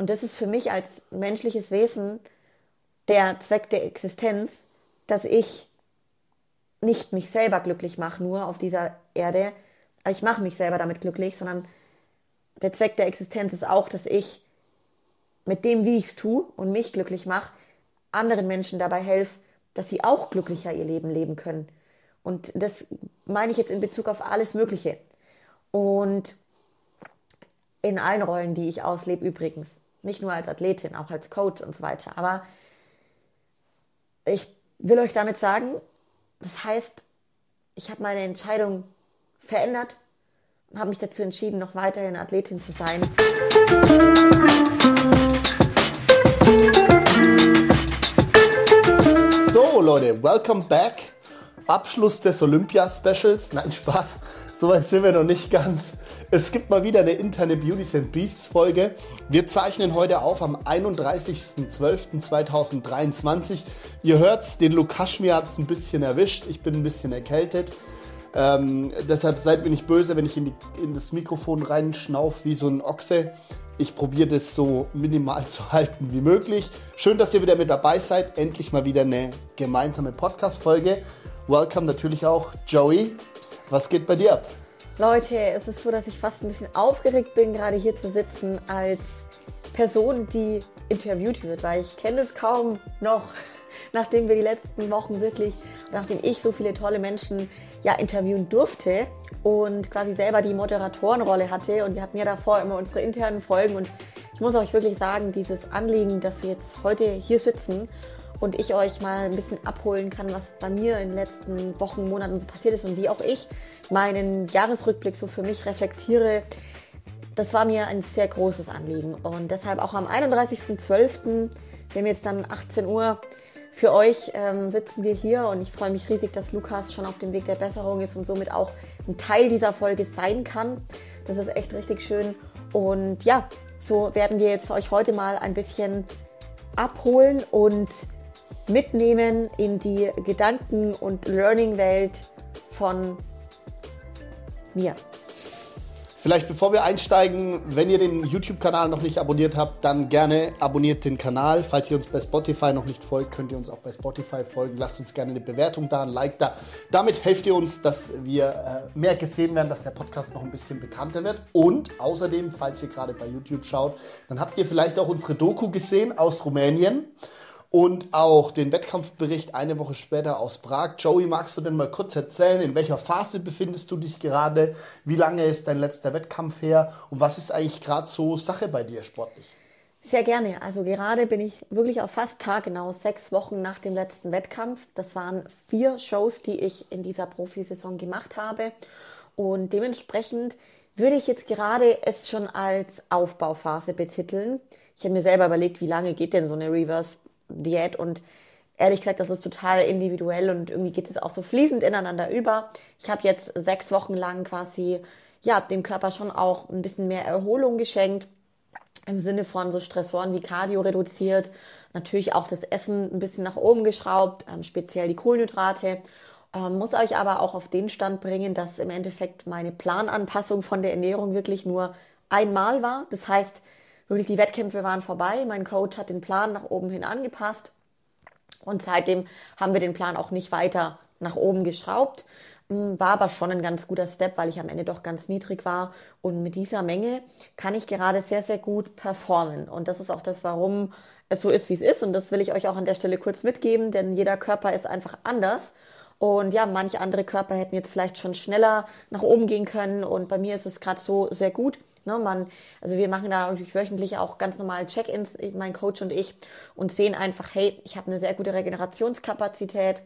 Und das ist für mich als menschliches Wesen der Zweck der Existenz, dass ich nicht mich selber glücklich mache, nur auf dieser Erde. Ich mache mich selber damit glücklich, sondern der Zweck der Existenz ist auch, dass ich mit dem, wie ich es tue und mich glücklich mache, anderen Menschen dabei helfe, dass sie auch glücklicher ihr Leben leben können. Und das meine ich jetzt in Bezug auf alles Mögliche. Und in allen Rollen, die ich auslebe übrigens. Nicht nur als Athletin, auch als Coach und so weiter. Aber ich will euch damit sagen, das heißt, ich habe meine Entscheidung verändert und habe mich dazu entschieden, noch weiterhin Athletin zu sein. So Leute, welcome back. Abschluss des Olympia-Specials. Nein, Spaß. Soweit sind wir noch nicht ganz. Es gibt mal wieder eine interne Beauties and Beasts Folge. Wir zeichnen heute auf am 31.12.2023. Ihr hört's, den Lukaschmir hat's ein bisschen erwischt. Ich bin ein bisschen erkältet. Ähm, deshalb seid mir nicht böse, wenn ich in, die, in das Mikrofon reinschnauf wie so ein Ochse. Ich probiere das so minimal zu halten wie möglich. Schön, dass ihr wieder mit dabei seid. Endlich mal wieder eine gemeinsame Podcast-Folge. Welcome natürlich auch Joey. Was geht bei dir ab? Leute, es ist so, dass ich fast ein bisschen aufgeregt bin, gerade hier zu sitzen als Person, die interviewt wird, weil ich kenne es kaum noch, nachdem wir die letzten Wochen wirklich, nachdem ich so viele tolle Menschen ja interviewen durfte und quasi selber die Moderatorenrolle hatte und wir hatten ja davor immer unsere internen Folgen und ich muss euch wirklich sagen, dieses Anliegen, dass wir jetzt heute hier sitzen und ich euch mal ein bisschen abholen kann, was bei mir in den letzten Wochen, Monaten so passiert ist und wie auch ich meinen Jahresrückblick so für mich reflektiere. Das war mir ein sehr großes Anliegen und deshalb auch am 31.12., wir haben jetzt dann 18 Uhr, für euch ähm, sitzen wir hier und ich freue mich riesig, dass Lukas schon auf dem Weg der Besserung ist und somit auch ein Teil dieser Folge sein kann. Das ist echt richtig schön. Und ja, so werden wir jetzt euch heute mal ein bisschen abholen und mitnehmen in die Gedanken- und Learning-Welt von mir. Vielleicht bevor wir einsteigen, wenn ihr den YouTube-Kanal noch nicht abonniert habt, dann gerne abonniert den Kanal. Falls ihr uns bei Spotify noch nicht folgt, könnt ihr uns auch bei Spotify folgen. Lasst uns gerne eine Bewertung da, ein Like da. Damit helft ihr uns, dass wir äh, mehr gesehen werden, dass der Podcast noch ein bisschen bekannter wird. Und außerdem, falls ihr gerade bei YouTube schaut, dann habt ihr vielleicht auch unsere Doku gesehen aus Rumänien und auch den Wettkampfbericht eine Woche später aus Prag. Joey, magst du denn mal kurz erzählen, in welcher Phase befindest du dich gerade? Wie lange ist dein letzter Wettkampf her? Und was ist eigentlich gerade so Sache bei dir sportlich? Sehr gerne. Also gerade bin ich wirklich auf fast taggenau sechs Wochen nach dem letzten Wettkampf. Das waren vier Shows, die ich in dieser Profisaison gemacht habe. Und dementsprechend würde ich jetzt gerade es schon als Aufbauphase betiteln. Ich habe mir selber überlegt, wie lange geht denn so eine Reverse Diät und ehrlich gesagt, das ist total individuell und irgendwie geht es auch so fließend ineinander über. Ich habe jetzt sechs Wochen lang quasi ja dem Körper schon auch ein bisschen mehr Erholung geschenkt im Sinne von so Stressoren wie Cardio reduziert, natürlich auch das Essen ein bisschen nach oben geschraubt, ähm, speziell die Kohlenhydrate. Ähm, muss euch aber auch auf den Stand bringen, dass im Endeffekt meine Plananpassung von der Ernährung wirklich nur einmal war. Das heißt, wirklich die Wettkämpfe waren vorbei. Mein Coach hat den Plan nach oben hin angepasst. Und seitdem haben wir den Plan auch nicht weiter nach oben geschraubt. Hm, war aber schon ein ganz guter Step, weil ich am Ende doch ganz niedrig war. Und mit dieser Menge kann ich gerade sehr, sehr gut performen. Und das ist auch das, warum es so ist, wie es ist. Und das will ich euch auch an der Stelle kurz mitgeben, denn jeder Körper ist einfach anders. Und ja, manche andere Körper hätten jetzt vielleicht schon schneller nach oben gehen können. Und bei mir ist es gerade so sehr gut. Ne, man, also wir machen da natürlich wöchentlich auch ganz normal Check-ins, mein Coach und ich, und sehen einfach, hey, ich habe eine sehr gute Regenerationskapazität.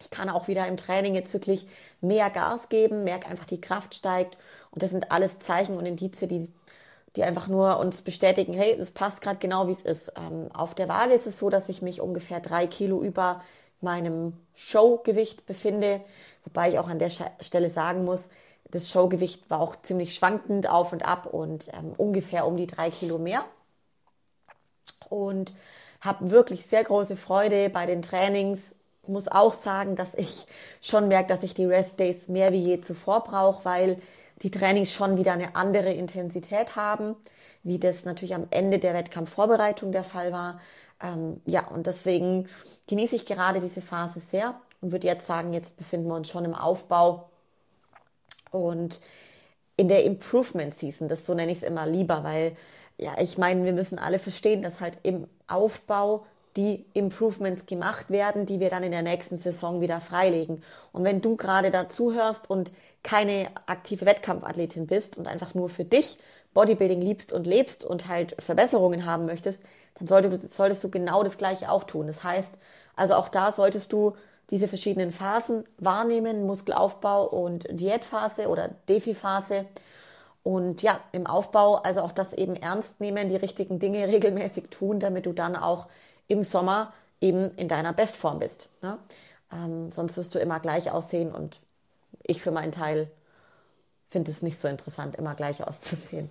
Ich kann auch wieder im Training jetzt wirklich mehr Gas geben, merke einfach, die Kraft steigt. Und das sind alles Zeichen und Indizien, die, die einfach nur uns bestätigen, hey, das passt gerade genau, wie es ist. Ähm, auf der Waage ist es so, dass ich mich ungefähr drei Kilo über meinem Showgewicht befinde. Wobei ich auch an der Stelle sagen muss, das Showgewicht war auch ziemlich schwankend auf und ab und ähm, ungefähr um die drei Kilo mehr. Und habe wirklich sehr große Freude bei den Trainings. Muss auch sagen, dass ich schon merke, dass ich die Rest Days mehr wie je zuvor brauche, weil die Trainings schon wieder eine andere Intensität haben, wie das natürlich am Ende der Wettkampfvorbereitung der Fall war. Ähm, ja, und deswegen genieße ich gerade diese Phase sehr und würde jetzt sagen, jetzt befinden wir uns schon im Aufbau und in der Improvement Season. Das so nenne ich es immer lieber, weil ja, ich meine, wir müssen alle verstehen, dass halt im Aufbau die Improvements gemacht werden, die wir dann in der nächsten Saison wieder freilegen. Und wenn du gerade dazu hörst und keine aktive Wettkampfathletin bist und einfach nur für dich Bodybuilding liebst und lebst und halt Verbesserungen haben möchtest, dann solltest, solltest du genau das Gleiche auch tun. Das heißt, also auch da solltest du diese verschiedenen Phasen wahrnehmen, Muskelaufbau und Diätphase oder Defi-Phase. Und ja, im Aufbau, also auch das eben ernst nehmen, die richtigen Dinge regelmäßig tun, damit du dann auch im Sommer eben in deiner Bestform bist. Ne? Ähm, sonst wirst du immer gleich aussehen und ich für meinen Teil finde es nicht so interessant, immer gleich auszusehen.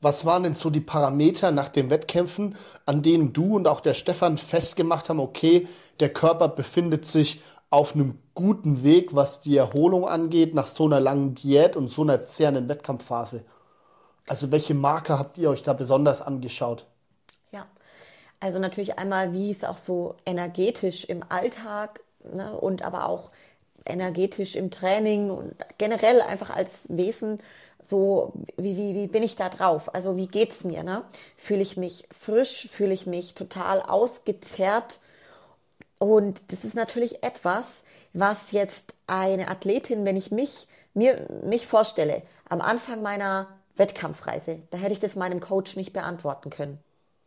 Was waren denn so die Parameter nach den Wettkämpfen, an denen du und auch der Stefan festgemacht haben, okay, der Körper befindet sich auf einem guten Weg, was die Erholung angeht, nach so einer langen Diät und so einer zehrenden Wettkampfphase? Also welche Marker habt ihr euch da besonders angeschaut? Also natürlich einmal, wie es auch so energetisch im Alltag ne, und aber auch energetisch im Training und generell einfach als Wesen so, wie, wie, wie bin ich da drauf? Also wie geht's mir? Ne? Fühle ich mich frisch? Fühle ich mich total ausgezerrt? Und das ist natürlich etwas, was jetzt eine Athletin, wenn ich mich, mir, mich vorstelle, am Anfang meiner Wettkampfreise, da hätte ich das meinem Coach nicht beantworten können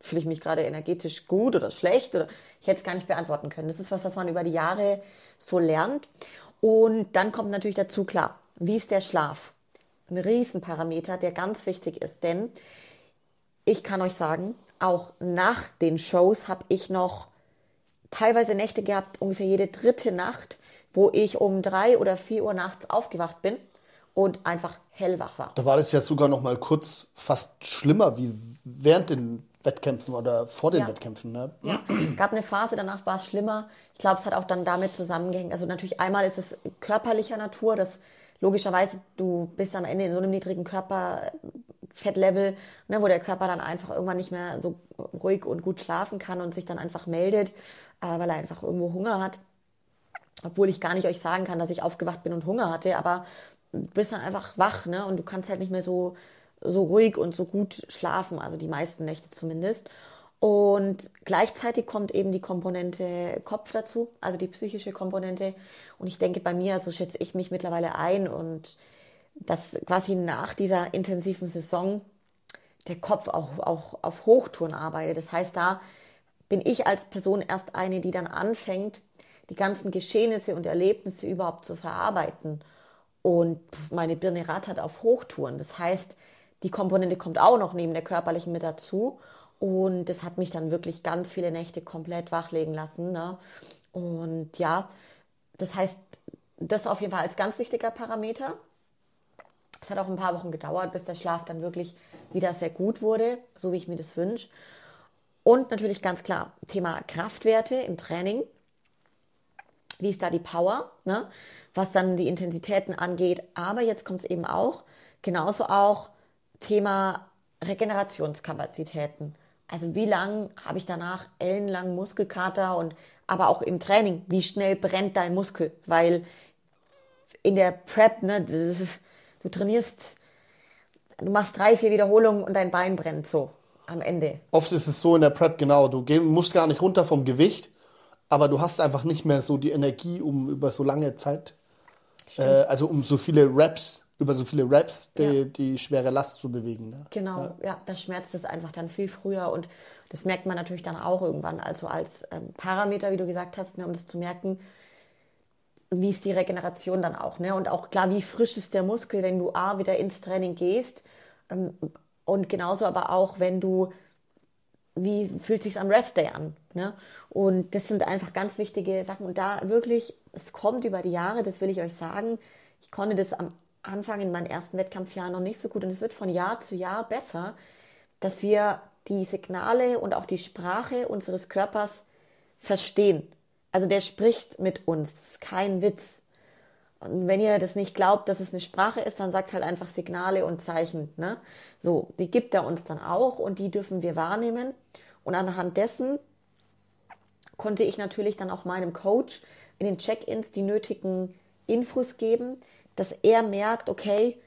fühle ich mich gerade energetisch gut oder schlecht oder ich hätte es gar nicht beantworten können. Das ist was, was man über die Jahre so lernt. Und dann kommt natürlich dazu, klar, wie ist der Schlaf? Ein Riesenparameter, der ganz wichtig ist, denn ich kann euch sagen, auch nach den Shows habe ich noch teilweise Nächte gehabt, ungefähr jede dritte Nacht, wo ich um drei oder vier Uhr nachts aufgewacht bin und einfach hellwach war. Da war das ja sogar noch mal kurz fast schlimmer wie während den Wettkämpfen oder vor den ja. Wettkämpfen. Ne? Ja, gab eine Phase, danach war es schlimmer. Ich glaube, es hat auch dann damit zusammengehängt. Also natürlich einmal ist es körperlicher Natur, dass logischerweise du bist am Ende in so einem niedrigen Körperfettlevel, ne, wo der Körper dann einfach irgendwann nicht mehr so ruhig und gut schlafen kann und sich dann einfach meldet, äh, weil er einfach irgendwo Hunger hat. Obwohl ich gar nicht euch sagen kann, dass ich aufgewacht bin und Hunger hatte, aber du bist dann einfach wach ne, und du kannst halt nicht mehr so so ruhig und so gut schlafen, also die meisten Nächte zumindest. Und gleichzeitig kommt eben die Komponente Kopf dazu, also die psychische Komponente. Und ich denke bei mir, so schätze ich mich mittlerweile ein und dass quasi nach dieser intensiven Saison der Kopf auch, auch auf Hochtouren arbeitet. Das heißt, da bin ich als Person erst eine, die dann anfängt, die ganzen Geschehnisse und Erlebnisse überhaupt zu verarbeiten. Und meine Birne rattert auf Hochtouren. Das heißt, die Komponente kommt auch noch neben der körperlichen mit dazu. Und das hat mich dann wirklich ganz viele Nächte komplett wachlegen lassen. Ne? Und ja, das heißt, das auf jeden Fall als ganz wichtiger Parameter. Es hat auch ein paar Wochen gedauert, bis der Schlaf dann wirklich wieder sehr gut wurde, so wie ich mir das wünsche. Und natürlich ganz klar, Thema Kraftwerte im Training. Wie ist da die Power, ne? was dann die Intensitäten angeht. Aber jetzt kommt es eben auch, genauso auch Thema Regenerationskapazitäten. Also wie lang habe ich danach ellenlang Muskelkater und aber auch im Training, wie schnell brennt dein Muskel? Weil in der Prep, ne, du trainierst, du machst drei, vier Wiederholungen und dein Bein brennt so am Ende. Oft ist es so in der Prep, genau, du musst gar nicht runter vom Gewicht, aber du hast einfach nicht mehr so die Energie, um über so lange Zeit, äh, also um so viele Reps über so viele Raps die, ja. die schwere Last zu bewegen. Ne? Genau, ja. ja, da schmerzt es einfach dann viel früher und das merkt man natürlich dann auch irgendwann. Also als ähm, Parameter, wie du gesagt hast, ne, um das zu merken, wie ist die Regeneration dann auch. Ne? Und auch klar, wie frisch ist der Muskel, wenn du A, wieder ins Training gehst ähm, und genauso aber auch, wenn du, wie fühlt sich am Restday an. Ne? Und das sind einfach ganz wichtige Sachen. Und da wirklich, es kommt über die Jahre, das will ich euch sagen, ich konnte das am Anfang in meinen ersten Wettkampfjahren noch nicht so gut und es wird von Jahr zu Jahr besser, dass wir die Signale und auch die Sprache unseres Körpers verstehen. Also der spricht mit uns, das ist kein Witz. Und wenn ihr das nicht glaubt, dass es eine Sprache ist, dann sagt halt einfach Signale und Zeichen. Ne? So, die gibt er uns dann auch und die dürfen wir wahrnehmen. Und anhand dessen konnte ich natürlich dann auch meinem Coach in den Check-ins die nötigen Infos geben, dass er merkt, okay,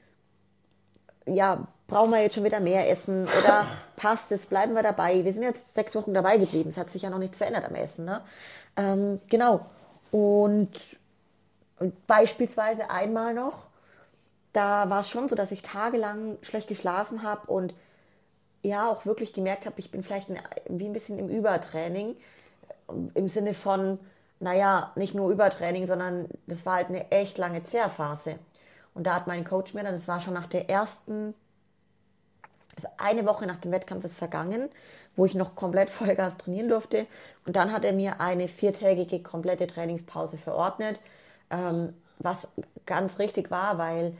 ja, brauchen wir jetzt schon wieder mehr essen oder passt es, bleiben wir dabei. Wir sind jetzt sechs Wochen dabei geblieben, es hat sich ja noch nichts verändert am Essen. Ne? Ähm, genau. Und und beispielsweise einmal noch, da war es schon so, dass ich tagelang schlecht geschlafen habe und ja auch wirklich gemerkt habe, ich bin vielleicht ein, wie ein bisschen im Übertraining. Im Sinne von, naja, nicht nur Übertraining, sondern das war halt eine echt lange Zehrphase. Und da hat mein Coach mir dann, das war schon nach der ersten, also eine Woche nach dem Wettkampf ist vergangen, wo ich noch komplett Vollgas trainieren durfte. Und dann hat er mir eine viertägige komplette Trainingspause verordnet ähm, was ganz richtig war, weil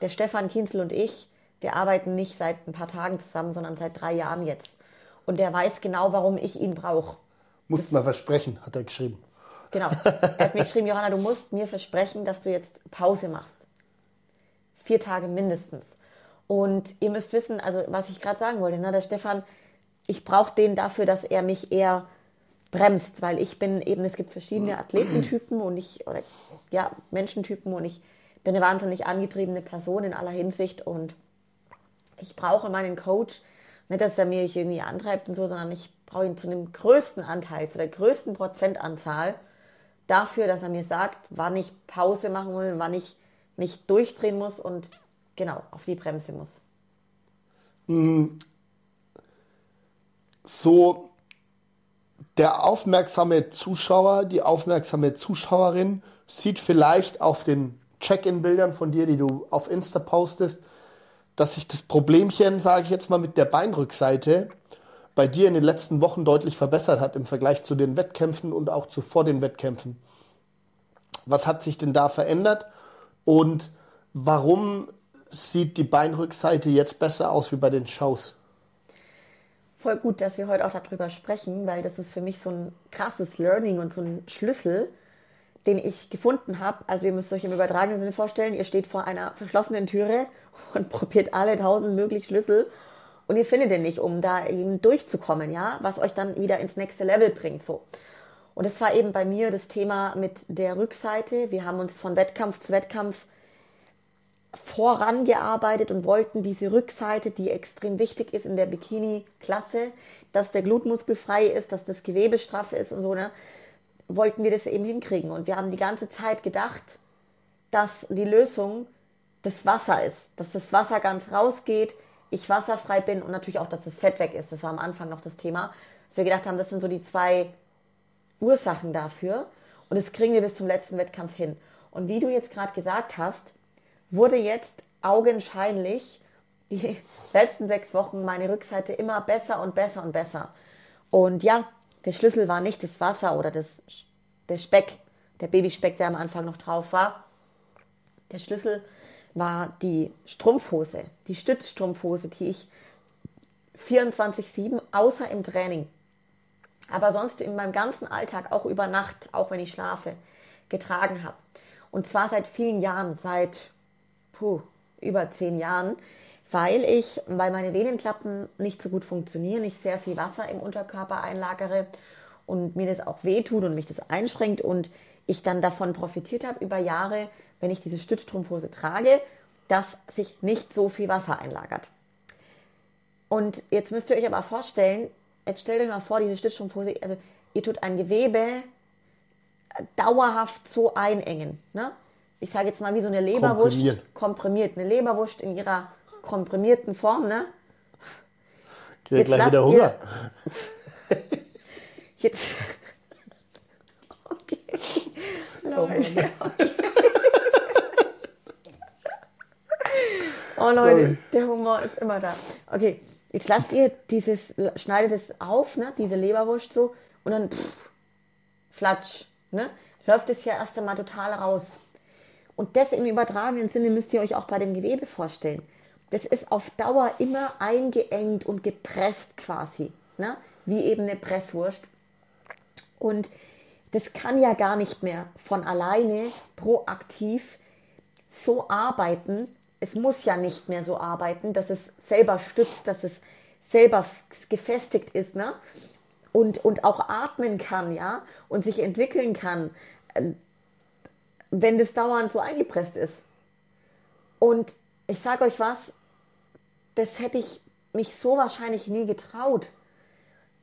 der Stefan Kienzel und ich, wir arbeiten nicht seit ein paar Tagen zusammen, sondern seit drei Jahren jetzt. Und der weiß genau, warum ich ihn brauche. Musst mal versprechen, hat er geschrieben. Genau. Er hat mir geschrieben, Johanna, du musst mir versprechen, dass du jetzt Pause machst. Vier Tage mindestens. Und ihr müsst wissen, also was ich gerade sagen wollte, ne, der Stefan, ich brauche den dafür, dass er mich eher bremst, weil ich bin eben, es gibt verschiedene Athletentypen und ich, oder ja, Menschentypen und ich bin eine wahnsinnig angetriebene Person in aller Hinsicht und ich brauche meinen Coach, nicht, dass er mich irgendwie antreibt und so, sondern ich brauche ihn zu einem größten Anteil, zu der größten Prozentanzahl dafür, dass er mir sagt, wann ich Pause machen will, wann ich nicht durchdrehen muss und genau auf die Bremse muss. Mm. So der aufmerksame Zuschauer, die aufmerksame Zuschauerin sieht vielleicht auf den Check-in-Bildern von dir, die du auf Insta postest, dass sich das Problemchen, sage ich jetzt mal, mit der Beinrückseite bei dir in den letzten Wochen deutlich verbessert hat im Vergleich zu den Wettkämpfen und auch zu vor den Wettkämpfen. Was hat sich denn da verändert und warum sieht die Beinrückseite jetzt besser aus wie bei den Shows? voll gut, dass wir heute auch darüber sprechen, weil das ist für mich so ein krasses Learning und so ein Schlüssel, den ich gefunden habe. Also ihr müsst euch im übertragenen Sinne vorstellen, ihr steht vor einer verschlossenen Türe und probiert alle tausend möglichen Schlüssel und ihr findet den nicht, um da eben durchzukommen, ja, was euch dann wieder ins nächste Level bringt, so. Und das war eben bei mir das Thema mit der Rückseite. Wir haben uns von Wettkampf zu Wettkampf vorangearbeitet und wollten diese Rückseite, die extrem wichtig ist in der Bikini-Klasse, dass der Glutmuskel frei ist, dass das Gewebe straff ist und so, ne, wollten wir das eben hinkriegen. Und wir haben die ganze Zeit gedacht, dass die Lösung das Wasser ist, dass das Wasser ganz rausgeht, ich wasserfrei bin und natürlich auch, dass das Fett weg ist. Das war am Anfang noch das Thema. Dass wir gedacht haben, das sind so die zwei Ursachen dafür. Und das kriegen wir bis zum letzten Wettkampf hin. Und wie du jetzt gerade gesagt hast, wurde jetzt augenscheinlich die letzten sechs Wochen meine Rückseite immer besser und besser und besser. Und ja, der Schlüssel war nicht das Wasser oder das, der Speck, der Babyspeck, der am Anfang noch drauf war. Der Schlüssel war die Strumpfhose, die Stützstrumpfhose, die ich 24-7, außer im Training, aber sonst in meinem ganzen Alltag, auch über Nacht, auch wenn ich schlafe, getragen habe. Und zwar seit vielen Jahren, seit puh, über zehn Jahren, weil ich, weil meine Venenklappen nicht so gut funktionieren, ich sehr viel Wasser im Unterkörper einlagere und mir das auch wehtut und mich das einschränkt und ich dann davon profitiert habe über Jahre, wenn ich diese Stützstrumpfhose trage, dass sich nicht so viel Wasser einlagert. Und jetzt müsst ihr euch aber vorstellen, jetzt stellt euch mal vor, diese Stützstrumpfhose, also ihr tut ein Gewebe dauerhaft so einengen. Ne? ich sage jetzt mal wie so eine Leberwurst, komprimiert, eine Leberwurst in ihrer komprimierten Form, ne? Geht gleich wieder Hunger. jetzt. Okay. Leute. Oh Leute, der Humor ist immer da. Okay, jetzt lasst ihr dieses, schneidet es auf, ne, diese Leberwurst so, und dann pff, flatsch, ne? Läuft es ja erst einmal total raus. Und das im übertragenen Sinne müsst ihr euch auch bei dem Gewebe vorstellen. Das ist auf Dauer immer eingeengt und gepresst quasi, ne? wie eben eine Presswurst. Und das kann ja gar nicht mehr von alleine proaktiv so arbeiten. Es muss ja nicht mehr so arbeiten, dass es selber stützt, dass es selber gefestigt ist, ne? Und, und auch atmen kann, ja, und sich entwickeln kann, äh, wenn das dauernd so eingepresst ist. Und ich sage euch was, das hätte ich mich so wahrscheinlich nie getraut,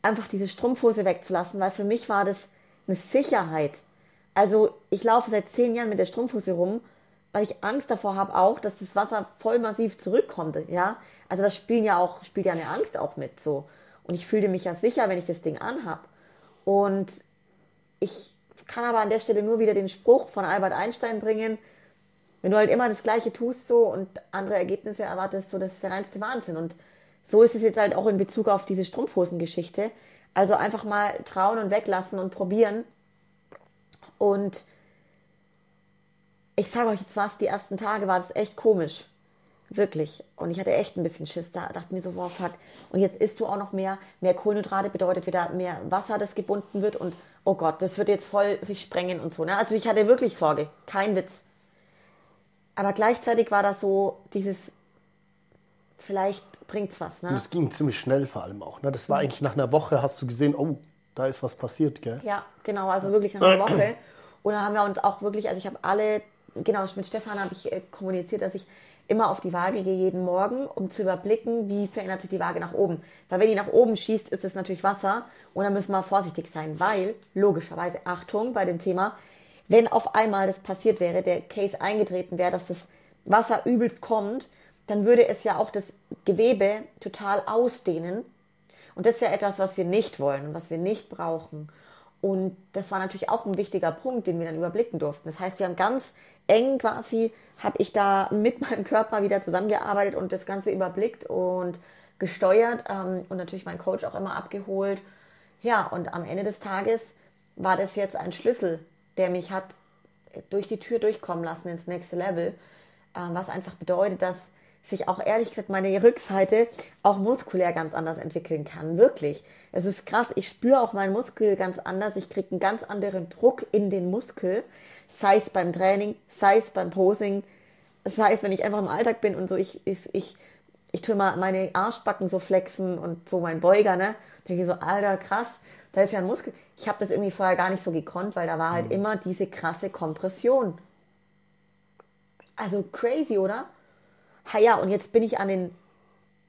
einfach diese Strumpfhose wegzulassen, weil für mich war das eine Sicherheit. Also ich laufe seit zehn Jahren mit der Strumpfhose rum, weil ich Angst davor habe auch, dass das Wasser voll massiv zurückkommt. Ja, also das spielen ja auch spielt ja eine Angst auch mit so. Und ich fühle mich ja sicher, wenn ich das Ding anhab. Und ich kann aber an der Stelle nur wieder den Spruch von Albert Einstein bringen: Wenn du halt immer das Gleiche tust so und andere Ergebnisse erwartest, so das ist der reinste Wahnsinn. Und so ist es jetzt halt auch in Bezug auf diese Strumpfhosengeschichte. Also einfach mal trauen und weglassen und probieren. Und ich sage euch jetzt was, die ersten Tage war das echt komisch. Wirklich. Und ich hatte echt ein bisschen Schiss da. Dachte mir so, wow, fuck. Und jetzt isst du auch noch mehr. Mehr Kohlenhydrate bedeutet wieder mehr Wasser, das gebunden wird. Und oh Gott, das wird jetzt voll sich sprengen und so. Ne? Also ich hatte wirklich Sorge. Kein Witz. Aber gleichzeitig war das so dieses, vielleicht bringt's was. Ne? Das ging ziemlich schnell vor allem auch. Ne? Das war eigentlich nach einer Woche, hast du gesehen, oh, da ist was passiert, gell? Ja, genau, also wirklich nach einer Woche. Und dann haben wir uns auch wirklich, also ich habe alle, genau, mit Stefan habe ich äh, kommuniziert, dass ich immer auf die Waage gehe jeden Morgen, um zu überblicken, wie verändert sich die Waage nach oben. Weil wenn die nach oben schießt, ist es natürlich Wasser und dann müssen wir vorsichtig sein, weil logischerweise, Achtung bei dem Thema, wenn auf einmal das passiert wäre, der Case eingetreten wäre, dass das Wasser übelst kommt, dann würde es ja auch das Gewebe total ausdehnen. Und das ist ja etwas, was wir nicht wollen und was wir nicht brauchen. Und das war natürlich auch ein wichtiger Punkt, den wir dann überblicken durften. Das heißt, wir haben ganz eng quasi, habe ich da mit meinem Körper wieder zusammengearbeitet und das Ganze überblickt und gesteuert ähm, und natürlich meinen Coach auch immer abgeholt. Ja, und am Ende des Tages war das jetzt ein Schlüssel, der mich hat durch die Tür durchkommen lassen ins nächste Level, äh, was einfach bedeutet, dass sich auch ehrlich gesagt meine Rückseite auch muskulär ganz anders entwickeln kann. Wirklich. Es ist krass. Ich spüre auch meinen Muskel ganz anders. Ich kriege einen ganz anderen Druck in den Muskel. Sei es beim Training, sei es beim Posing, sei es, wenn ich einfach im Alltag bin und so, ich, ich, ich, ich tue mal meine Arschbacken so flexen und so mein Beuger, ne? Denke ich so, alter, krass, da ist ja ein Muskel. Ich habe das irgendwie vorher gar nicht so gekonnt, weil da war halt mhm. immer diese krasse Kompression. Also crazy, oder? Ha ja, und jetzt bin ich an den,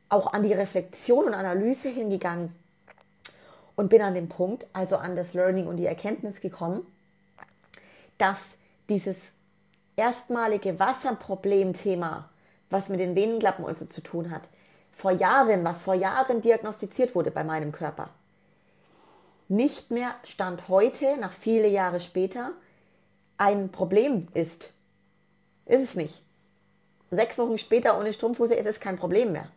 auch an die Reflexion und Analyse hingegangen und bin an den Punkt, also an das Learning und die Erkenntnis gekommen, dass dieses erstmalige Wasserproblemthema, was mit den Venenklappen und so zu tun hat, vor Jahren, was vor Jahren diagnostiziert wurde bei meinem Körper, nicht mehr Stand heute, nach viele Jahre später, ein Problem ist. Ist es nicht sechs Wochen später ohne Strumpfhose ist es kein Problem mehr.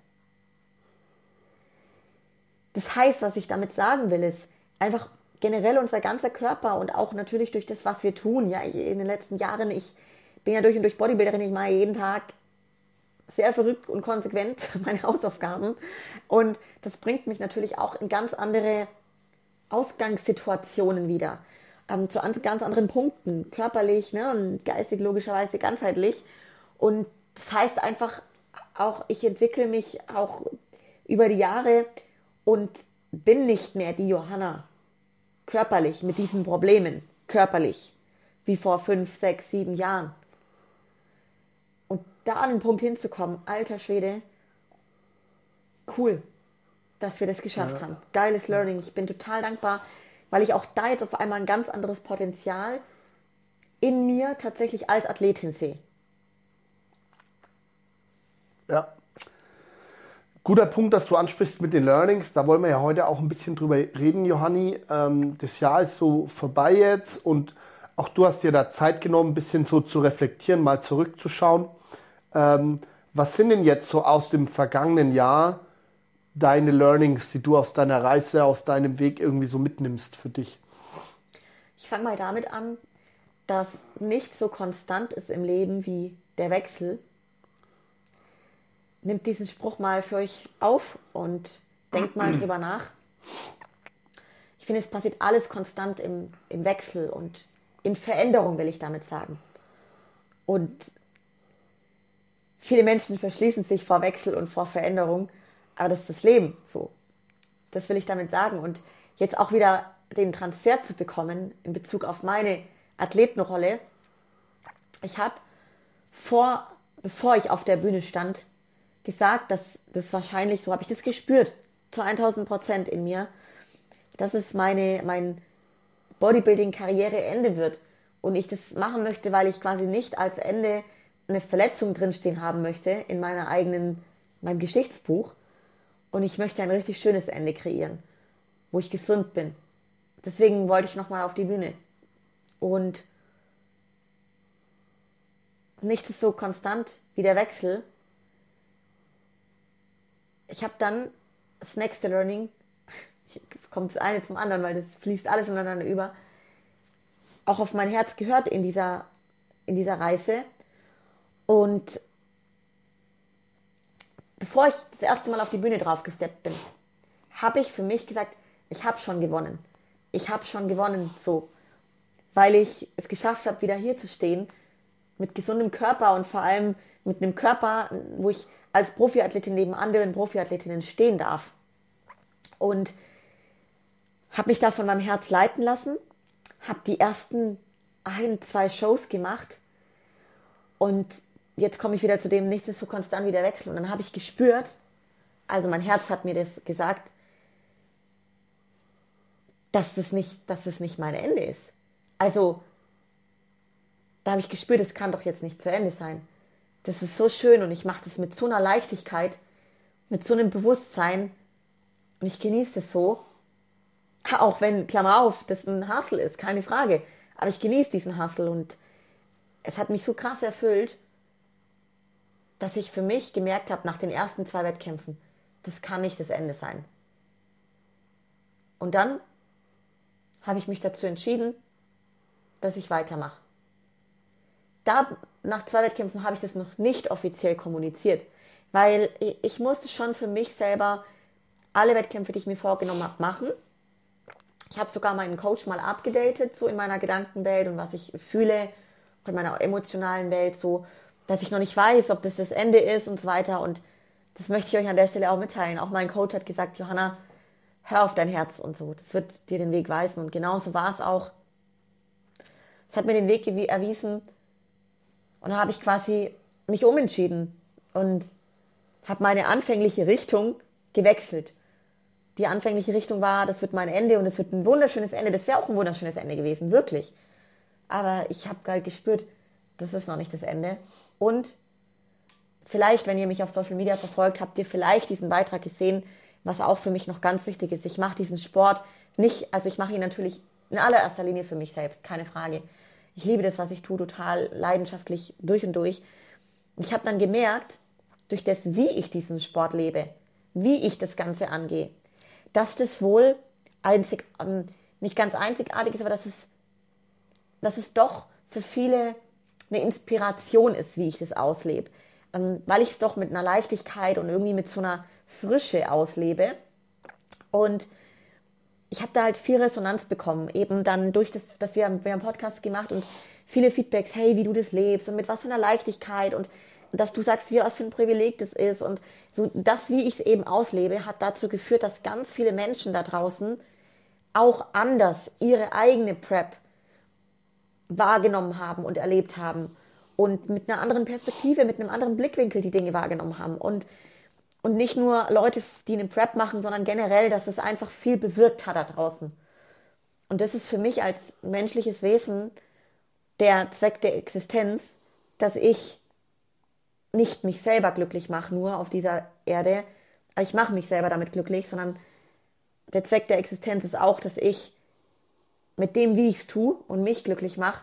Das heißt, was ich damit sagen will, ist einfach generell unser ganzer Körper und auch natürlich durch das, was wir tun. Ja, ich, in den letzten Jahren, ich bin ja durch und durch Bodybuilderin, ich mache jeden Tag sehr verrückt und konsequent meine Hausaufgaben. Und das bringt mich natürlich auch in ganz andere Ausgangssituationen wieder. Ähm, zu ganz anderen Punkten, körperlich ne, und geistig logischerweise ganzheitlich. Und das heißt einfach auch, ich entwickle mich auch über die Jahre und bin nicht mehr die Johanna körperlich mit diesen Problemen, körperlich, wie vor fünf, sechs, sieben Jahren. Und da an den Punkt hinzukommen, alter Schwede, cool, dass wir das geschafft ja. haben. Geiles Learning. Ich bin total dankbar, weil ich auch da jetzt auf einmal ein ganz anderes Potenzial in mir tatsächlich als Athletin sehe. Ja. Guter Punkt, dass du ansprichst mit den Learnings. Da wollen wir ja heute auch ein bisschen drüber reden, Johanni. Ähm, das Jahr ist so vorbei jetzt und auch du hast dir da Zeit genommen, ein bisschen so zu reflektieren, mal zurückzuschauen. Ähm, was sind denn jetzt so aus dem vergangenen Jahr deine Learnings, die du aus deiner Reise, aus deinem Weg irgendwie so mitnimmst für dich? Ich fange mal damit an, dass nichts so konstant ist im Leben wie der Wechsel nehmt diesen Spruch mal für euch auf und denkt mal drüber nach. Ich finde, es passiert alles konstant im, im Wechsel und in Veränderung, will ich damit sagen. Und viele Menschen verschließen sich vor Wechsel und vor Veränderung, aber das ist das Leben so. Das will ich damit sagen. Und jetzt auch wieder den Transfer zu bekommen in Bezug auf meine Athletenrolle. Ich habe vor, bevor ich auf der Bühne stand, gesagt, dass das wahrscheinlich, so habe ich das gespürt, zu 1000 Prozent in mir, dass es meine, mein Bodybuilding-Karriere Ende wird. Und ich das machen möchte, weil ich quasi nicht als Ende eine Verletzung drinstehen haben möchte in meiner eigenen, meinem Geschichtsbuch. Und ich möchte ein richtig schönes Ende kreieren, wo ich gesund bin. Deswegen wollte ich nochmal auf die Bühne. Und nichts ist so konstant wie der Wechsel. Ich habe dann das nächste Learning, kommt das eine zum anderen, weil das fließt alles ineinander über, auch auf mein Herz gehört in dieser, in dieser Reise. Und bevor ich das erste Mal auf die Bühne drauf gesteppt bin, habe ich für mich gesagt, ich habe schon gewonnen. Ich habe schon gewonnen, so. Weil ich es geschafft habe, wieder hier zu stehen, mit gesundem Körper und vor allem mit einem Körper, wo ich als Profiathletin neben anderen Profiathletinnen stehen darf. Und habe mich da von meinem Herz leiten lassen habe die ersten ein, zwei Shows gemacht und jetzt komme ich wieder zu dem, nichts ist so konstant wie der Wechsel. Und dann habe ich gespürt, also mein Herz hat mir das gesagt, dass das nicht, dass das nicht mein Ende ist. Also da habe ich gespürt, es kann doch jetzt nicht zu Ende sein. Das ist so schön und ich mache das mit so einer Leichtigkeit, mit so einem Bewusstsein und ich genieße es so. Auch wenn, Klammer auf, das ein Hustle ist, keine Frage. Aber ich genieße diesen Hustle und es hat mich so krass erfüllt, dass ich für mich gemerkt habe, nach den ersten zwei Wettkämpfen, das kann nicht das Ende sein. Und dann habe ich mich dazu entschieden, dass ich weitermache. Da, nach zwei Wettkämpfen habe ich das noch nicht offiziell kommuniziert, weil ich musste schon für mich selber alle Wettkämpfe, die ich mir vorgenommen habe, machen ich habe sogar meinen Coach mal abgedatet, so in meiner Gedankenwelt und was ich fühle, in meiner emotionalen Welt, so, dass ich noch nicht weiß, ob das das Ende ist und so weiter. Und das möchte ich euch an der Stelle auch mitteilen. Auch mein Coach hat gesagt, Johanna, hör auf dein Herz und so. Das wird dir den Weg weisen. Und genauso war es auch. Es hat mir den Weg erwiesen. Und dann habe ich quasi mich umentschieden und habe meine anfängliche Richtung gewechselt die anfängliche Richtung war, das wird mein Ende und es wird ein wunderschönes Ende. Das wäre auch ein wunderschönes Ende gewesen, wirklich. Aber ich habe halt gespürt, das ist noch nicht das Ende. Und vielleicht, wenn ihr mich auf Social Media verfolgt, habt ihr vielleicht diesen Beitrag gesehen, was auch für mich noch ganz wichtig ist. Ich mache diesen Sport nicht, also ich mache ihn natürlich in allererster Linie für mich selbst, keine Frage. Ich liebe das, was ich tue, total leidenschaftlich durch und durch. Ich habe dann gemerkt, durch das, wie ich diesen Sport lebe, wie ich das Ganze angehe, dass das wohl einzig, ähm, nicht ganz einzigartig ist, aber dass es, dass es doch für viele eine Inspiration ist, wie ich das auslebe. Ähm, weil ich es doch mit einer Leichtigkeit und irgendwie mit so einer Frische auslebe. Und ich habe da halt viel Resonanz bekommen, eben dann durch das, dass wir, wir haben Podcast gemacht und viele Feedbacks, hey, wie du das lebst und mit was für einer Leichtigkeit und dass du sagst, wie was für ein Privileg das ist. Und so das, wie ich es eben auslebe, hat dazu geführt, dass ganz viele Menschen da draußen auch anders ihre eigene Prep wahrgenommen haben und erlebt haben und mit einer anderen Perspektive, mit einem anderen Blickwinkel die Dinge wahrgenommen haben und und nicht nur Leute, die einen Prep machen, sondern generell, dass es einfach viel bewirkt hat da draußen. Und das ist für mich als menschliches Wesen der Zweck der Existenz, dass ich nicht mich selber glücklich mache, nur auf dieser Erde. Ich mache mich selber damit glücklich, sondern der Zweck der Existenz ist auch, dass ich mit dem, wie ich es tue und mich glücklich mache,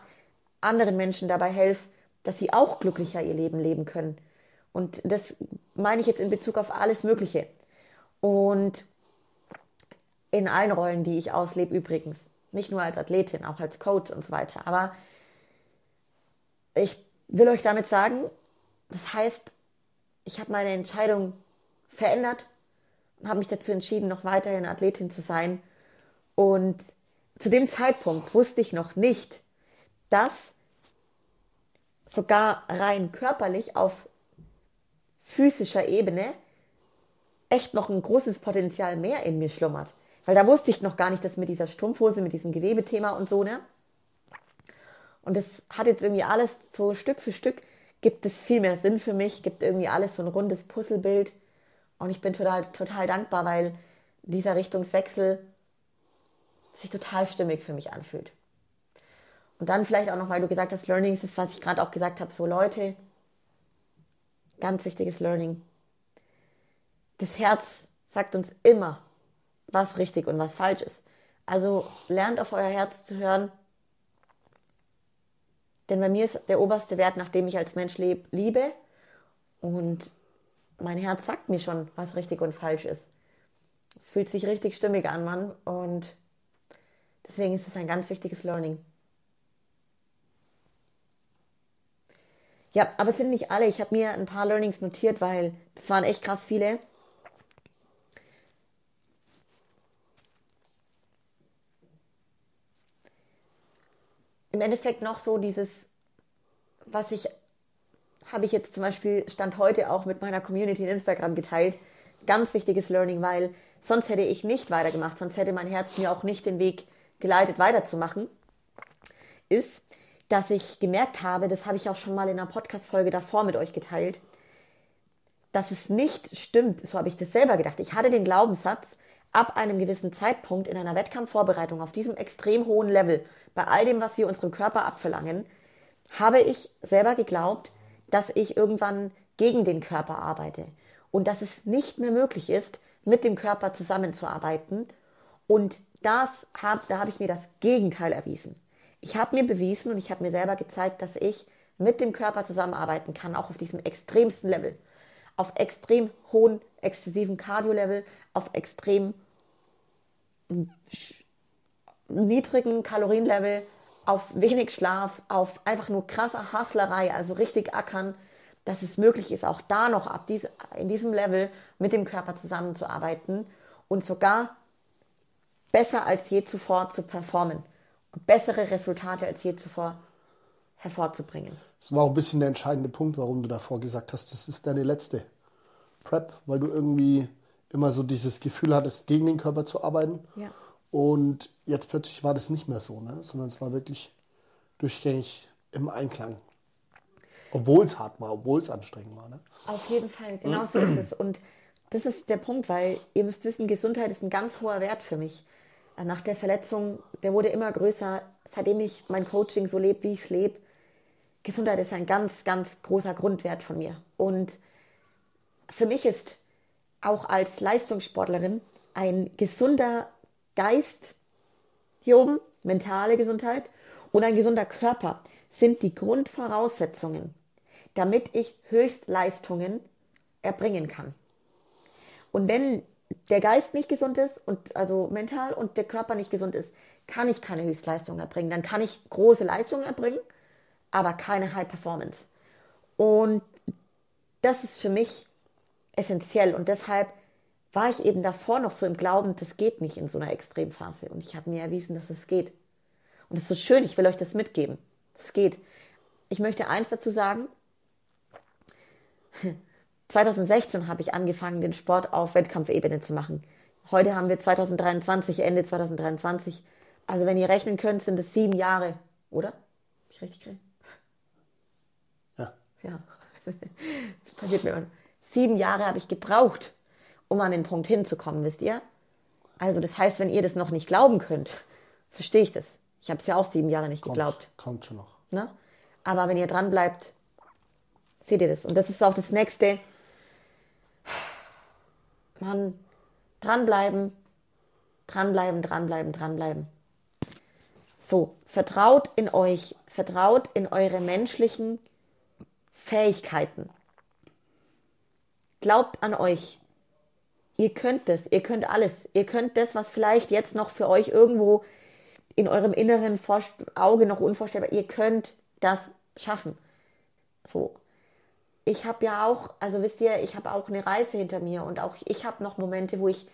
anderen Menschen dabei helfe, dass sie auch glücklicher ihr Leben leben können. Und das meine ich jetzt in Bezug auf alles Mögliche. Und in allen Rollen, die ich auslebe übrigens. Nicht nur als Athletin, auch als Coach und so weiter. Aber ich will euch damit sagen, das heißt, ich habe meine Entscheidung verändert und habe mich dazu entschieden, noch weiterhin Athletin zu sein Und zu dem Zeitpunkt wusste ich noch nicht, dass sogar rein körperlich auf physischer Ebene echt noch ein großes Potenzial mehr in mir schlummert. Weil da wusste ich noch gar nicht, dass mit dieser Strumpfhose, mit diesem Gewebethema und so, ne? Und das hat jetzt irgendwie alles so Stück für Stück, gibt es viel mehr Sinn für mich, gibt irgendwie alles so ein rundes Puzzlebild. Und ich bin total, total dankbar, weil dieser Richtungswechsel sich total stimmig für mich anfühlt. Und dann vielleicht auch noch, weil du gesagt hast, Learnings ist, was ich gerade auch gesagt habe, so Leute, ganz wichtiges Learning. Das Herz sagt uns immer, was richtig und was falsch ist. Also lernt auf euer Herz zu hören. Denn bei mir ist der oberste Wert, nach dem ich als Mensch lebe, Liebe. Und mein Herz sagt mir schon, was richtig und falsch ist. Es fühlt sich richtig stimmig an, Mann. Und deswegen ist es ein ganz wichtiges Learning. Ja, aber es sind nicht alle. Ich habe mir ein paar Learnings notiert, weil das waren echt krass viele. Im Endeffekt noch so dieses, was ich, habe ich jetzt zum Beispiel Stand heute auch mit meiner Community in Instagram geteilt. Ganz wichtiges Learning, weil sonst hätte ich nicht weitergemacht, sonst hätte mein Herz mir auch nicht den Weg geleitet, weiterzumachen. Ist, dass ich gemerkt habe, das habe ich auch schon mal in einer Podcast-Folge davor mit euch geteilt, dass es nicht stimmt. So habe ich das selber gedacht. Ich hatte den Glaubenssatz, ab einem gewissen Zeitpunkt in einer Wettkampfvorbereitung auf diesem extrem hohen Level, bei all dem, was wir unserem Körper abverlangen, habe ich selber geglaubt, dass ich irgendwann gegen den Körper arbeite und dass es nicht mehr möglich ist, mit dem Körper zusammenzuarbeiten. Und das hab, da habe ich mir das Gegenteil erwiesen. Ich habe mir bewiesen und ich habe mir selber gezeigt, dass ich mit dem Körper zusammenarbeiten kann, auch auf diesem extremsten Level. Auf extrem hohen, exzessiven Cardio-Level, auf extrem niedrigen Kalorienlevel, auf wenig Schlaf, auf einfach nur krasse Hustlerei, also richtig ackern, dass es möglich ist, auch da noch ab dies, in diesem Level mit dem Körper zusammenzuarbeiten und sogar besser als je zuvor zu performen bessere Resultate als je zuvor hervorzubringen. Das war auch ein bisschen der entscheidende Punkt, warum du davor gesagt hast, das ist deine letzte Prep, weil du irgendwie immer so dieses Gefühl hattest, gegen den Körper zu arbeiten. Ja. Und jetzt plötzlich war das nicht mehr so, ne? sondern es war wirklich durchgängig im Einklang. Obwohl es hart war, obwohl es anstrengend war. Ne? Auf jeden Fall, genau so ist es. Und das ist der Punkt, weil ihr müsst wissen, Gesundheit ist ein ganz hoher Wert für mich nach der Verletzung, der wurde immer größer, seitdem ich mein Coaching so lebe, wie ich es lebe. Gesundheit ist ein ganz, ganz großer Grundwert von mir. Und für mich ist auch als Leistungssportlerin ein gesunder Geist hier oben, mentale Gesundheit und ein gesunder Körper sind die Grundvoraussetzungen, damit ich Höchstleistungen erbringen kann. Und wenn der Geist nicht gesund ist und also mental und der Körper nicht gesund ist, kann ich keine Höchstleistung erbringen. Dann kann ich große Leistungen erbringen, aber keine High Performance. Und das ist für mich essentiell und deshalb war ich eben davor noch so im Glauben, das geht nicht in so einer Extremphase und ich habe mir erwiesen, dass es geht. Und es ist so schön, ich will euch das mitgeben. Es geht. Ich möchte eins dazu sagen. 2016 habe ich angefangen, den Sport auf Wettkampfebene zu machen. Heute haben wir 2023, Ende 2023. Also wenn ihr rechnen könnt, sind es sieben Jahre, oder? Hab ich richtig gekriegt? Ja. Ja. Das passiert mir immer. Sieben Jahre habe ich gebraucht, um an den Punkt hinzukommen, wisst ihr? Also das heißt, wenn ihr das noch nicht glauben könnt, verstehe ich das. Ich habe es ja auch sieben Jahre nicht kommt, geglaubt. Kommt schon noch. Ne? Aber wenn ihr dran bleibt, seht ihr das. Und das ist auch das Nächste, Mann, dranbleiben, dranbleiben, dranbleiben, dranbleiben. So, vertraut in euch, vertraut in eure menschlichen Fähigkeiten. Glaubt an euch. Ihr könnt das, ihr könnt alles. Ihr könnt das, was vielleicht jetzt noch für euch irgendwo in eurem inneren Auge noch unvorstellbar, ihr könnt das schaffen. So, ich habe ja auch, also wisst ihr, ich habe auch eine Reise hinter mir und auch ich habe noch Momente, wo ich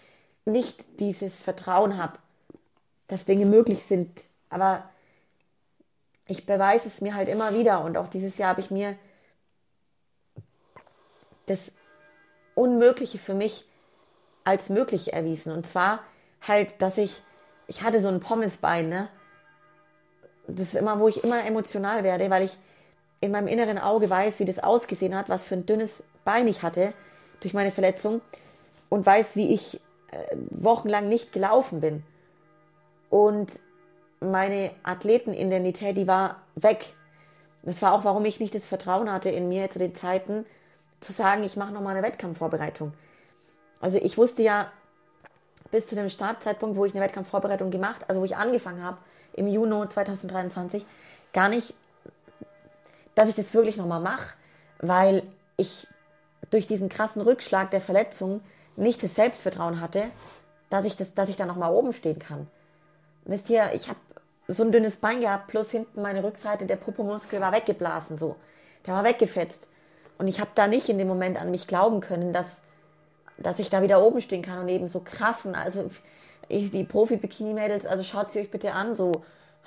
nicht dieses Vertrauen habe. dass Dinge möglich sind. Aber ich beweise es mir halt immer wieder. Und auch dieses Jahr habe ich mir das Unmögliche für mich als möglich erwiesen. Und zwar halt, dass ich, ich hatte so ein Pommesbein, ne? Das ist immer, wo ich immer emotional werde, weil ich in meinem inneren Auge weiß, wie das ausgesehen hat, was für ein dünnes Bein ich hatte durch meine Verletzung und weiß, wie ich äh, wochenlang nicht gelaufen bin. Und meine Athletenidentität, die war weg. Das war auch, warum ich nicht das Vertrauen hatte in mir zu den Zeiten, zu sagen, ich mache nochmal eine Wettkampfvorbereitung. Also ich wusste ja bis zu dem Startzeitpunkt, wo ich eine Wettkampfvorbereitung gemacht, also wo ich angefangen habe, im Juni 2023, gar nicht, dass ich das wirklich nochmal mache, weil ich durch diesen krassen Rückschlag der Verletzung nicht das Selbstvertrauen hatte, dass ich, das, dass ich da nochmal oben stehen kann. Wisst ihr, ich habe so ein dünnes Bein gehabt, plus hinten meine Rückseite, der Popomuskel war weggeblasen so. Der war weggefetzt. Und ich habe da nicht in dem Moment an mich glauben können, dass, dass ich da wieder oben stehen kann und eben so krassen, also ich, die Profi-Bikini-Mädels, also schaut sie euch bitte an, so,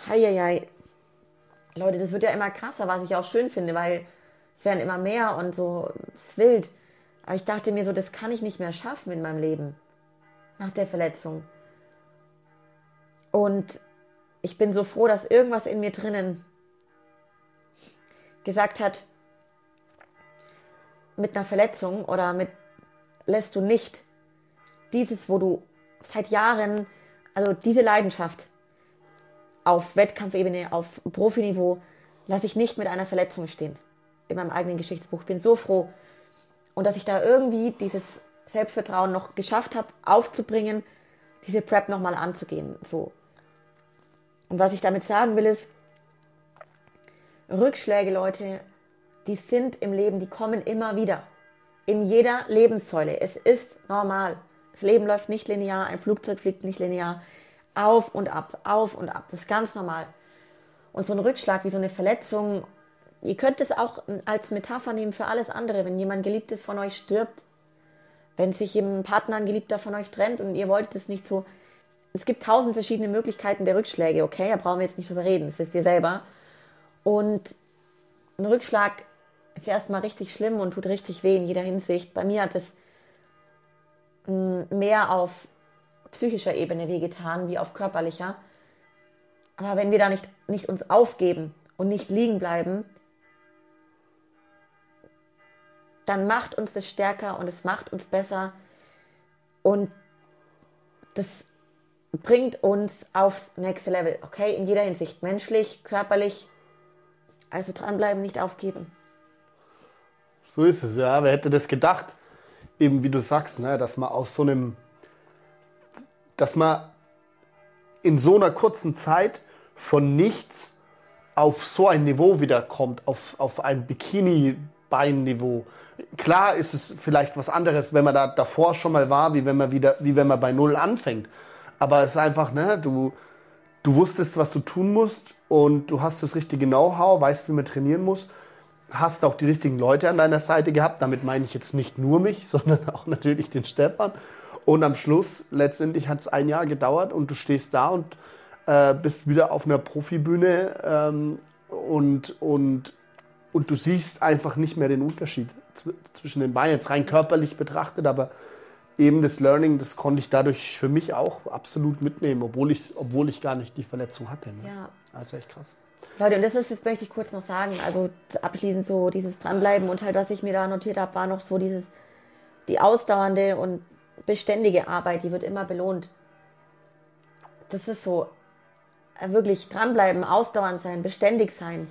heieiei. Leute, das wird ja immer krasser, was ich auch schön finde, weil es werden immer mehr und so, es wild. Aber ich dachte mir so, das kann ich nicht mehr schaffen in meinem Leben. Nach der Verletzung. Und ich bin so froh, dass irgendwas in mir drinnen gesagt hat, mit einer Verletzung oder mit lässt du nicht dieses, wo du seit Jahren, also diese Leidenschaft auf Wettkampfebene, auf Profiniveau, lasse ich nicht mit einer Verletzung stehen in meinem eigenen Geschichtsbuch. Ich bin so froh und dass ich da irgendwie dieses Selbstvertrauen noch geschafft habe, aufzubringen, diese Prep nochmal anzugehen. So. Und was ich damit sagen will, ist, Rückschläge, Leute, die sind im Leben, die kommen immer wieder. In jeder Lebenssäule. Es ist normal. Das Leben läuft nicht linear, ein Flugzeug fliegt nicht linear. Auf und ab, auf und ab. Das ist ganz normal. Und so ein Rückschlag wie so eine Verletzung, ihr könnt es auch als Metapher nehmen für alles andere. Wenn jemand Geliebtes von euch stirbt, wenn sich ein Partner, ein Geliebter von euch trennt und ihr wolltet es nicht so. Es gibt tausend verschiedene Möglichkeiten der Rückschläge, okay? Da brauchen wir jetzt nicht drüber reden, das wisst ihr selber. Und ein Rückschlag ist erstmal richtig schlimm und tut richtig weh in jeder Hinsicht. Bei mir hat es mm, mehr auf psychischer Ebene wehgetan wie auf körperlicher. Aber wenn wir da nicht, nicht uns aufgeben und nicht liegen bleiben, dann macht uns das stärker und es macht uns besser und das bringt uns aufs nächste Level, okay? In jeder Hinsicht, menschlich, körperlich. Also dranbleiben, nicht aufgeben. So ist es, ja. Wer hätte das gedacht? Eben wie du sagst, ne, dass man aus so einem, dass man in so einer kurzen Zeit von nichts auf so ein Niveau wiederkommt, auf, auf ein Bikini-Bein-Niveau. Klar ist es vielleicht was anderes, wenn man da davor schon mal war, wie wenn man wieder, wie wenn man bei Null anfängt. Aber es ist einfach, ne, du, du wusstest, was du tun musst und du hast das richtige Know-how, weißt, wie man trainieren muss hast auch die richtigen Leute an deiner Seite gehabt. Damit meine ich jetzt nicht nur mich, sondern auch natürlich den Stefan. Und am Schluss, letztendlich hat es ein Jahr gedauert und du stehst da und äh, bist wieder auf einer Profibühne ähm, und, und, und du siehst einfach nicht mehr den Unterschied zwischen den Beinen, jetzt rein körperlich betrachtet, aber eben das Learning, das konnte ich dadurch für mich auch absolut mitnehmen, obwohl ich, obwohl ich gar nicht die Verletzung hatte. Ne? Ja. Also echt krass. Leute, und das ist, das möchte ich kurz noch sagen, also abschließend so dieses Dranbleiben und halt, was ich mir da notiert habe, war noch so dieses, die ausdauernde und beständige Arbeit, die wird immer belohnt. Das ist so, äh, wirklich dranbleiben, ausdauernd sein, beständig sein.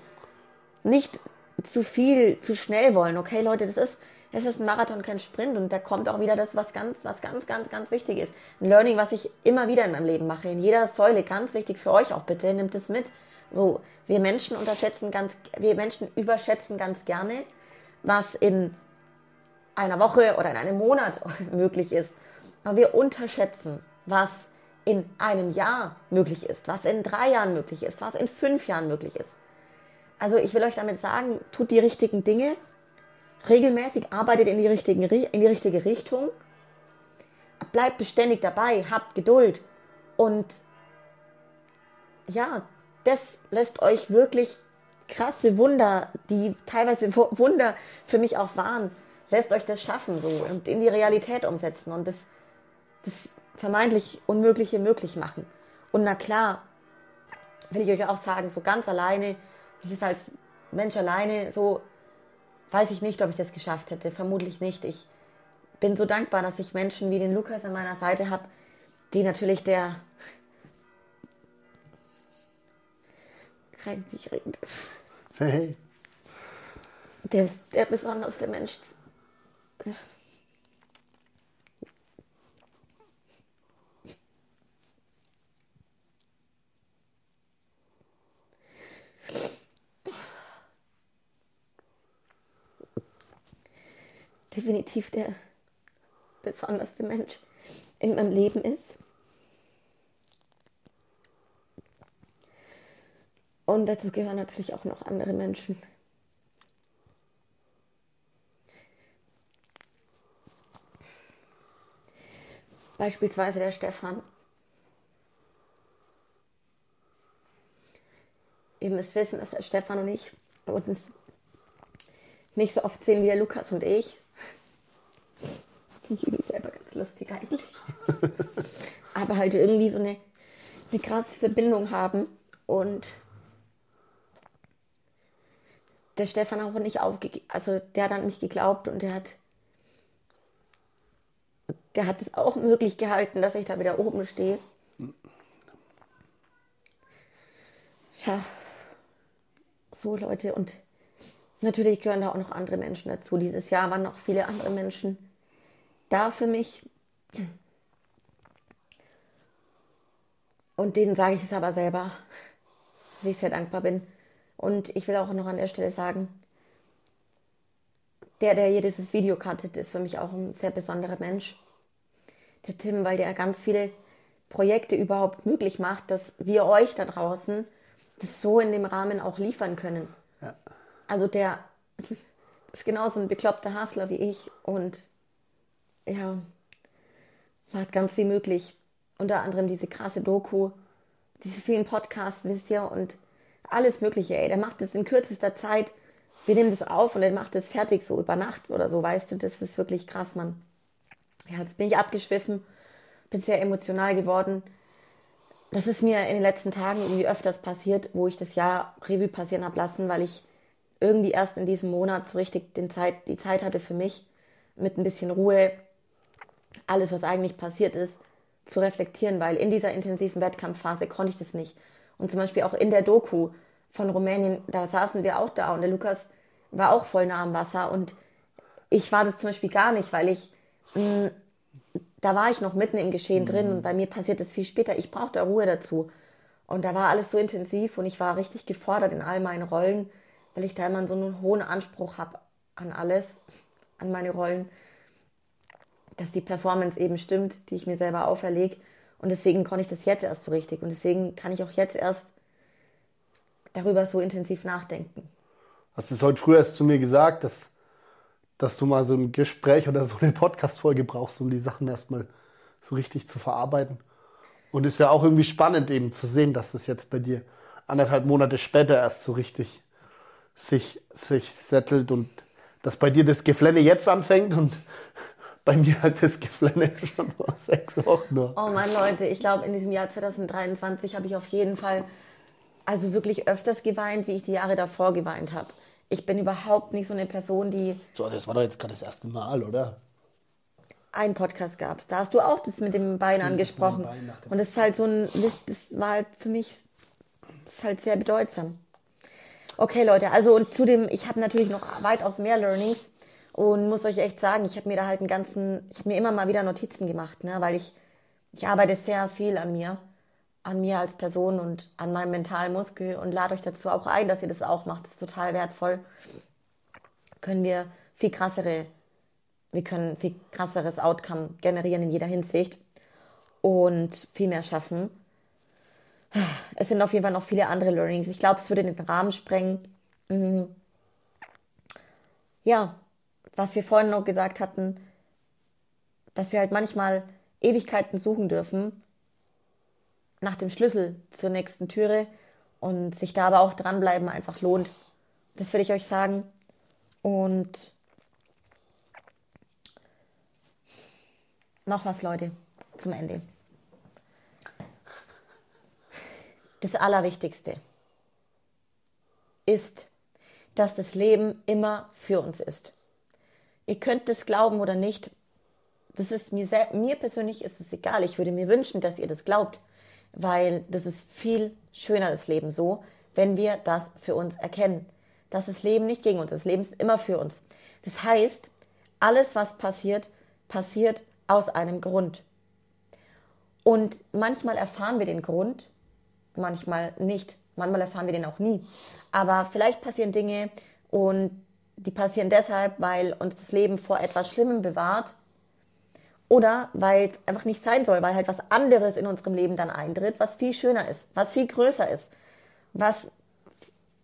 Nicht zu viel, zu schnell wollen. Okay, Leute, das ist, es ist ein Marathon, kein Sprint und da kommt auch wieder das, was ganz, was ganz, ganz, ganz wichtig ist. Ein Learning, was ich immer wieder in meinem Leben mache, in jeder Säule, ganz wichtig für euch auch bitte, nimmt es mit. So, wir Menschen unterschätzen ganz, wir Menschen überschätzen ganz gerne, was in einer Woche oder in einem Monat möglich ist. Aber wir unterschätzen, was in einem Jahr möglich ist, was in drei Jahren möglich ist, was in fünf Jahren möglich ist. Also ich will euch damit sagen, tut die richtigen Dinge, regelmäßig arbeitet in die, richtigen, in die richtige Richtung, bleibt beständig dabei, habt Geduld und ja, das lässt euch wirklich krasse Wunder, die teilweise Wunder für mich auch waren, lässt euch das schaffen so und in die Realität umsetzen und das, das vermeintlich Unmögliche möglich machen. Und na klar, will ich euch auch sagen, so ganz alleine, ich es als Mensch alleine, so weiß ich nicht, ob ich das geschafft hätte. Vermutlich nicht. Ich bin so dankbar, dass ich Menschen wie den Lukas an meiner Seite habe, die natürlich der kann ich nicht reden. Hey. Der, der besonderste Mensch. Definitiv der besonderste Mensch in meinem Leben ist. Und dazu gehören natürlich auch noch andere Menschen. Beispielsweise der Stefan. Ihr müsst wissen, dass der Stefan und ich uns nicht so oft sehen wie der Lukas und ich. Ich irgendwie selber ganz lustig eigentlich. Aber halt irgendwie so eine, eine krasse Verbindung haben und der Stefan auch nicht aufgegeben, also der hat an mich geglaubt und der hat, der hat es auch möglich gehalten, dass ich da wieder oben stehe. Ja, so Leute und natürlich gehören da auch noch andere Menschen dazu. Dieses Jahr waren noch viele andere Menschen da für mich. Und denen sage ich es aber selber, wie ich sehr dankbar bin. Und ich will auch noch an der Stelle sagen, der, der hier dieses Video cuttet, ist für mich auch ein sehr besonderer Mensch. Der Tim, weil der ganz viele Projekte überhaupt möglich macht, dass wir euch da draußen das so in dem Rahmen auch liefern können. Ja. Also der ist genauso ein bekloppter Hustler wie ich und ja, macht ganz viel möglich. Unter anderem diese krasse Doku, diese vielen Podcasts, wisst ihr, und alles Mögliche, ey. Der macht das in kürzester Zeit. Wir nehmen das auf und er macht das fertig, so über Nacht oder so, weißt du. Das ist wirklich krass, Mann. Ja, jetzt bin ich abgeschwiffen, bin sehr emotional geworden. Das ist mir in den letzten Tagen irgendwie öfters passiert, wo ich das Jahr Revue passieren habe lassen, weil ich irgendwie erst in diesem Monat so richtig den Zeit, die Zeit hatte für mich, mit ein bisschen Ruhe, alles, was eigentlich passiert ist, zu reflektieren, weil in dieser intensiven Wettkampfphase konnte ich das nicht. Und zum Beispiel auch in der Doku von Rumänien, da saßen wir auch da und der Lukas war auch voll nah am Wasser und ich war das zum Beispiel gar nicht, weil ich, da war ich noch mitten im Geschehen mhm. drin und bei mir passiert das viel später. Ich brauchte Ruhe dazu. Und da war alles so intensiv und ich war richtig gefordert in all meinen Rollen, weil ich da immer so einen hohen Anspruch habe an alles, an meine Rollen, dass die Performance eben stimmt, die ich mir selber auferlege. Und deswegen konnte ich das jetzt erst so richtig. Und deswegen kann ich auch jetzt erst darüber so intensiv nachdenken. Hast du es heute früh erst zu mir gesagt, dass, dass du mal so ein Gespräch oder so eine Podcast-Folge brauchst, um die Sachen erstmal so richtig zu verarbeiten? Und ist ja auch irgendwie spannend eben zu sehen, dass das jetzt bei dir anderthalb Monate später erst so richtig sich, sich settelt und dass bei dir das Geflenne jetzt anfängt und bei mir hat das Geflenne schon vor sechs Wochen nur. Oh Mann, Leute, ich glaube, in diesem Jahr 2023 habe ich auf jeden Fall also wirklich öfters geweint, wie ich die Jahre davor geweint habe. Ich bin überhaupt nicht so eine Person, die. So, das war doch jetzt gerade das erste Mal, oder? Ein Podcast gab es. Da hast du auch das mit dem Bein das angesprochen. Bein Und das ist halt so ein. Das, das war halt für mich. Das ist halt sehr bedeutsam. Okay, Leute, also und zudem, ich habe natürlich noch weitaus mehr Learnings und muss euch echt sagen, ich habe mir da halt einen ganzen, ich habe mir immer mal wieder Notizen gemacht, ne, weil ich, ich arbeite sehr viel an mir, an mir als Person und an meinem mentalen Muskel und lade euch dazu auch ein, dass ihr das auch macht. Das ist total wertvoll. Können wir viel krassere, wir können viel krasseres Outcome generieren in jeder Hinsicht und viel mehr schaffen. Es sind auf jeden Fall noch viele andere Learnings. Ich glaube, es würde den Rahmen sprengen. Mhm. Ja, was wir vorhin noch gesagt hatten, dass wir halt manchmal Ewigkeiten suchen dürfen, nach dem Schlüssel zur nächsten Türe und sich da aber auch dranbleiben einfach lohnt. Das will ich euch sagen. Und noch was, Leute, zum Ende. Das Allerwichtigste ist, dass das Leben immer für uns ist. Ihr könnt das glauben oder nicht. Das ist mir, sehr, mir persönlich ist es egal. Ich würde mir wünschen, dass ihr das glaubt, weil das ist viel schöner, das Leben so, wenn wir das für uns erkennen. Dass das Leben nicht gegen uns ist. Das Leben ist immer für uns. Das heißt, alles, was passiert, passiert aus einem Grund. Und manchmal erfahren wir den Grund, manchmal nicht. Manchmal erfahren wir den auch nie. Aber vielleicht passieren Dinge und die passieren deshalb, weil uns das Leben vor etwas Schlimmem bewahrt oder weil es einfach nicht sein soll, weil halt was anderes in unserem Leben dann eintritt, was viel schöner ist, was viel größer ist, was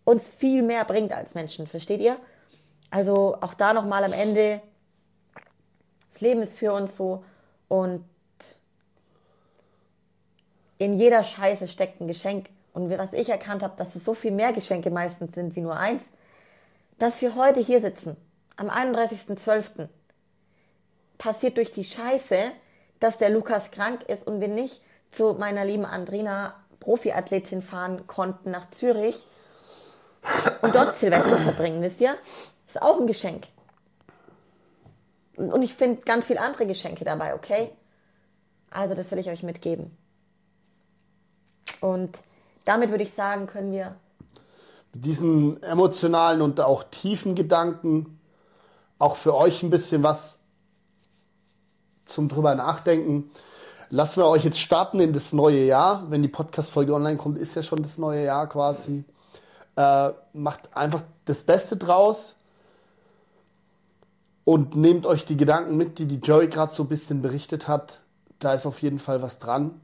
uns viel mehr bringt als Menschen, versteht ihr? Also auch da nochmal am Ende, das Leben ist für uns so und in jeder Scheiße steckt ein Geschenk. Und was ich erkannt habe, dass es so viel mehr Geschenke meistens sind wie nur eins, dass wir heute hier sitzen, am 31.12., passiert durch die Scheiße, dass der Lukas krank ist und wir nicht zu meiner lieben Andrina, Profiathletin, fahren konnten nach Zürich und dort Silvester verbringen, wisst ihr? Ist auch ein Geschenk. Und ich finde ganz viele andere Geschenke dabei, okay? Also das will ich euch mitgeben. Und damit würde ich sagen, können wir. Mit diesen emotionalen und auch tiefen Gedanken auch für euch ein bisschen was zum drüber nachdenken. Lassen wir euch jetzt starten in das neue Jahr. Wenn die Podcast-Folge online kommt, ist ja schon das neue Jahr quasi. Äh, macht einfach das Beste draus und nehmt euch die Gedanken mit, die die Joey gerade so ein bisschen berichtet hat. Da ist auf jeden Fall was dran.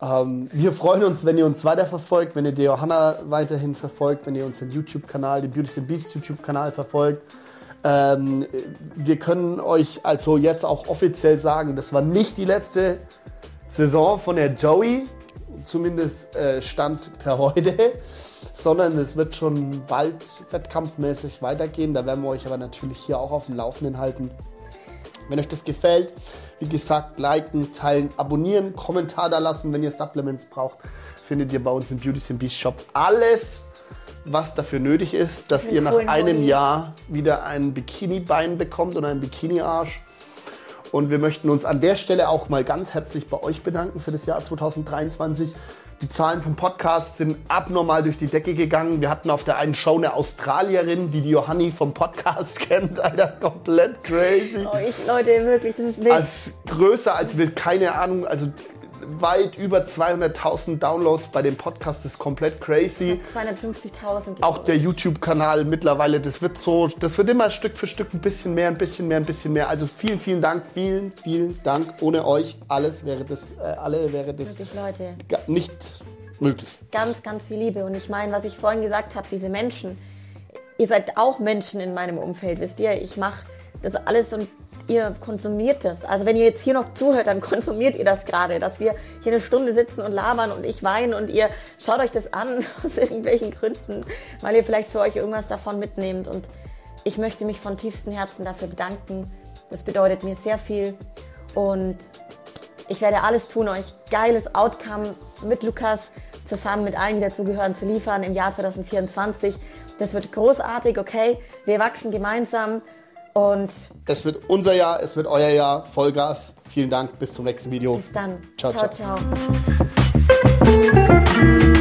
Ähm, wir freuen uns, wenn ihr uns weiterverfolgt, wenn ihr die Johanna weiterhin verfolgt, wenn ihr unseren YouTube-Kanal, den Beauty and Beast YouTube-Kanal verfolgt. Ähm, wir können euch also jetzt auch offiziell sagen, das war nicht die letzte Saison von der Joey, zumindest äh, Stand per heute, sondern es wird schon bald wettkampfmäßig weitergehen. Da werden wir euch aber natürlich hier auch auf dem Laufenden halten. Wenn euch das gefällt, wie gesagt, liken, teilen, abonnieren, Kommentar da lassen, wenn ihr Supplements braucht, findet ihr bei uns im Beauty Beast Shop alles, was dafür nötig ist, dass ihr nach einem Hoodie. Jahr wieder ein Bikini-Bein bekommt oder ein Bikini-Arsch. Und wir möchten uns an der Stelle auch mal ganz herzlich bei euch bedanken für das Jahr 2023. Die Zahlen vom Podcast sind abnormal durch die Decke gegangen. Wir hatten auf der einen Show eine Australierin, die die Johanni vom Podcast kennt. Alter, komplett crazy. Oh, ich, Leute, wirklich, das ist nicht. Als größer als wir, keine Ahnung, also weit über 200.000 Downloads bei dem Podcast. Das ist komplett crazy. 250.000. Auch der YouTube-Kanal mittlerweile, das wird so, das wird immer Stück für Stück ein bisschen mehr, ein bisschen mehr, ein bisschen mehr. Also vielen, vielen Dank, vielen, vielen Dank. Ohne euch alles wäre das, äh, alle wäre das Wirklich, Leute. nicht möglich. Ganz, ganz viel Liebe. Und ich meine, was ich vorhin gesagt habe, diese Menschen, ihr seid auch Menschen in meinem Umfeld, wisst ihr? Ich mache das alles und ihr konsumiert das. Also wenn ihr jetzt hier noch zuhört, dann konsumiert ihr das gerade, dass wir hier eine Stunde sitzen und labern und ich weine und ihr schaut euch das an aus irgendwelchen Gründen, weil ihr vielleicht für euch irgendwas davon mitnehmt. Und ich möchte mich von tiefstem Herzen dafür bedanken. Das bedeutet mir sehr viel und ich werde alles tun, euch geiles Outcome mit Lukas zusammen mit allen, die dazugehören, zu liefern im Jahr 2024. Das wird großartig, okay? Wir wachsen gemeinsam und es wird unser Jahr, es wird euer Jahr. Vollgas. Vielen Dank. Bis zum nächsten Video. Bis dann. ciao. ciao. ciao. ciao.